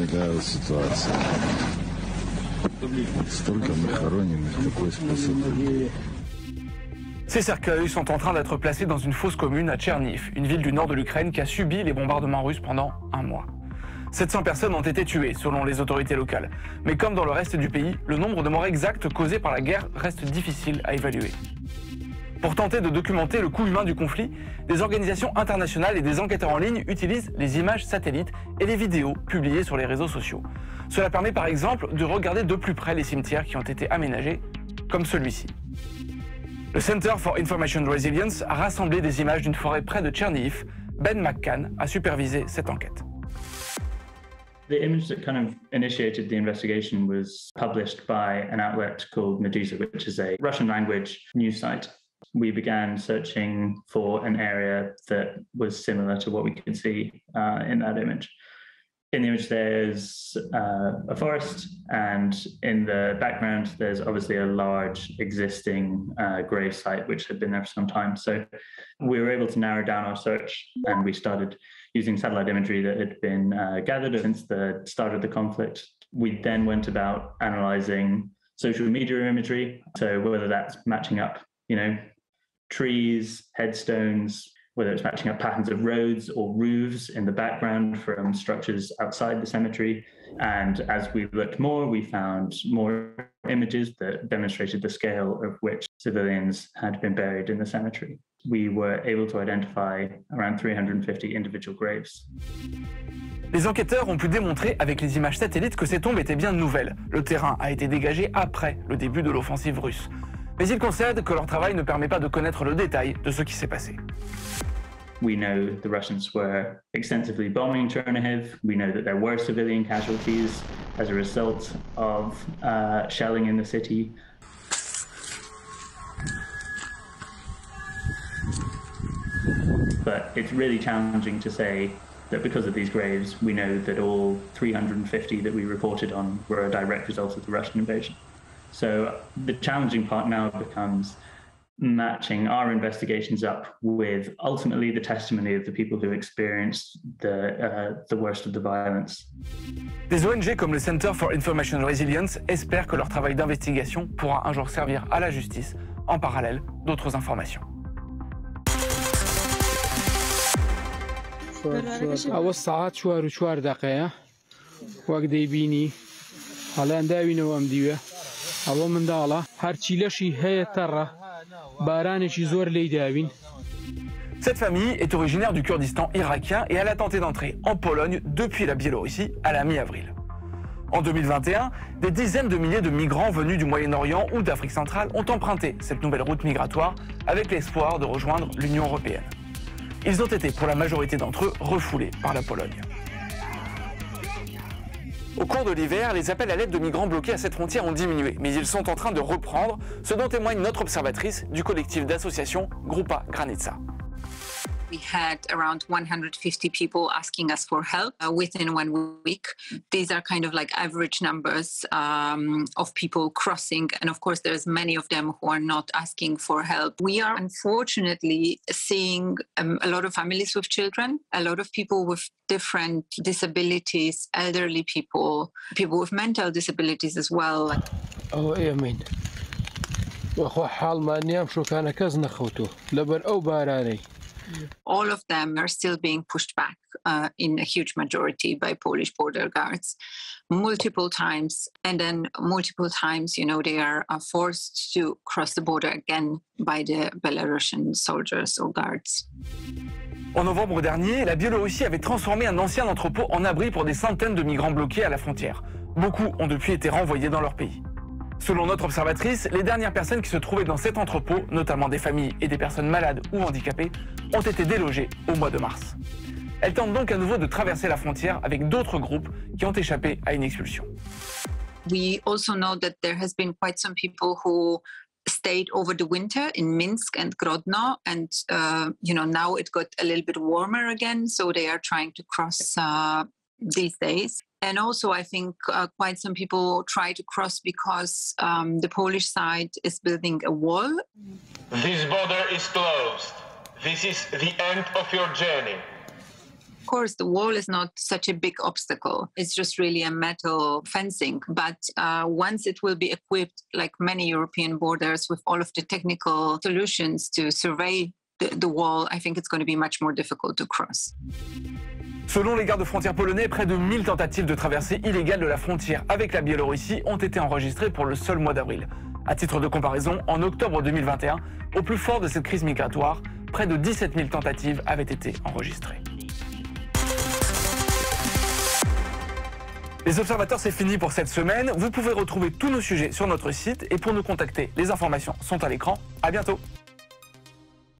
такая ситуация. Столько захороненных, такой способ. Ces cercueils sont en train d'être placés dans une fosse commune à Tcherniv, une ville du nord de l'Ukraine qui a subi les bombardements russes pendant un mois. 700 personnes ont été tuées, selon les autorités locales. Mais comme dans le reste du pays, le nombre de morts exacts causés par la guerre reste difficile à évaluer. Pour tenter de documenter le coût humain du conflit, des organisations internationales et des enquêteurs en ligne utilisent les images satellites et les vidéos publiées sur les réseaux sociaux. Cela permet par exemple de regarder de plus près les cimetières qui ont été aménagés, comme celui-ci. Le Center for Information Resilience a rassemblé des images d'une forêt près de Tcherniv. Ben McCann a supervisé cette enquête. The image that kind of initiated the investigation was published by an outlet called Medusa, which is a Russian language news. We began searching for an area that was similar to what we could see uh, in that image. in the image there's uh, a forest and in the background there's obviously a large existing uh, grave site which had been there for some time so we were able to narrow down our search and we started using satellite imagery that had been uh, gathered since the start of the conflict we then went about analyzing social media imagery so whether that's matching up you know trees headstones whether it's matching up patterns of roads or roofs in the background from structures outside the cemetery. And as we looked more, we found more images that demonstrated the scale of which civilians had been buried in the cemetery. We were able to identify around 350 individual graves. Les enquêteurs ont pu démontrer avec les images satellites que ces tombes étaient bien nouvelles. Le terrain a été dégagé après le début de l'offensive russe. Mais ils concèdent que leur travail ne permet pas de connaître le détail de ce qui s'est passé. We know the Russians were extensively bombing Chernihiv. We know that there were civilian casualties as a result of uh, shelling in the city. But it's really challenging to say that because of these graves, we know that all 350 that we reported on were a direct result of the Russian invasion. So the challenging part now becomes matching our investigations up with ultimately the testimony of the people who experienced the, uh, the worst of the violence. Des ONG comme le Center for Information Resilience espèrent que leur travail d'investigation pourra un jour servir à la justice en parallèle d'autres informations. ئەوە ساعت چوار و چوار دقەیە وەک دەیبینی هەڵیان داوینەوە ئەم دیوە ئەوە منداڵە هەرچی لەشی هەیە تەڕە Cette famille est originaire du Kurdistan irakien et elle a tenté d'entrer en Pologne depuis la Biélorussie à la mi-avril. En 2021, des dizaines de milliers de migrants venus du Moyen-Orient ou d'Afrique centrale ont emprunté cette nouvelle route migratoire avec l'espoir de rejoindre l'Union européenne. Ils ont été pour la majorité d'entre eux refoulés par la Pologne. Au cours de l'hiver, les appels à l'aide de migrants bloqués à cette frontière ont diminué, mais ils sont en train de reprendre, ce dont témoigne notre observatrice du collectif d'associations Grupa Granitsa. we had around 150 people asking us for help uh, within one week. These are kind of like average numbers um, of people crossing. And of course, there's many of them who are not asking for help. We are unfortunately seeing um, a lot of families with children, a lot of people with different disabilities, elderly people, people with mental disabilities as well. Oh, I mean. وەخۆ حاڵمان نیام شوکانە کەس نەخەوتو لەبەر ئەو بارانەی all of them are still being pushed back uh, in a huge majority by Polish border guards multiple times. And then multiple times, you know, they are, are forced to cross the border again by the Belarusian soldiers or guards. En novembre dernier, la Biélorussie avait transformé un ancien entrepôt en abri pour des centaines de migrants bloqués à la frontière. Beaucoup ont depuis été renvoyés dans leur pays. Selon notre observatrice, les dernières personnes qui se trouvaient dans cet entrepôt, notamment des familles et des personnes malades ou handicapées, ont été délogées au mois de mars. Elle tente donc à nouveau de traverser la frontière avec d'autres groupes qui ont échappé à une expulsion. We also know that there has been quite some people who stayed over the winter in Minsk and Grodno, and uh, you know now it got a little bit warmer again, so they are trying to cross uh, these days. And also, I think uh, quite some people try to cross because um, the Polish side is building a wall. This border is closed. This is the end of your journey. Of course, the wall is not such a big obstacle. It's just really a metal fencing. But uh, once it will be equipped, like many European borders, with all of the technical solutions to survey the, the wall, I think it's going to be much more difficult to cross. Selon les gardes frontières polonais, près de 1000 tentatives de traversée illégale de la frontière avec la Biélorussie ont été enregistrées pour le seul mois d'avril. À titre de comparaison, en octobre 2021, au plus fort de cette crise migratoire, près de 17 000 tentatives avaient été enregistrées. Les observateurs, c'est fini pour cette semaine. Vous pouvez retrouver tous nos sujets sur notre site et pour nous contacter, les informations sont à l'écran. À bientôt.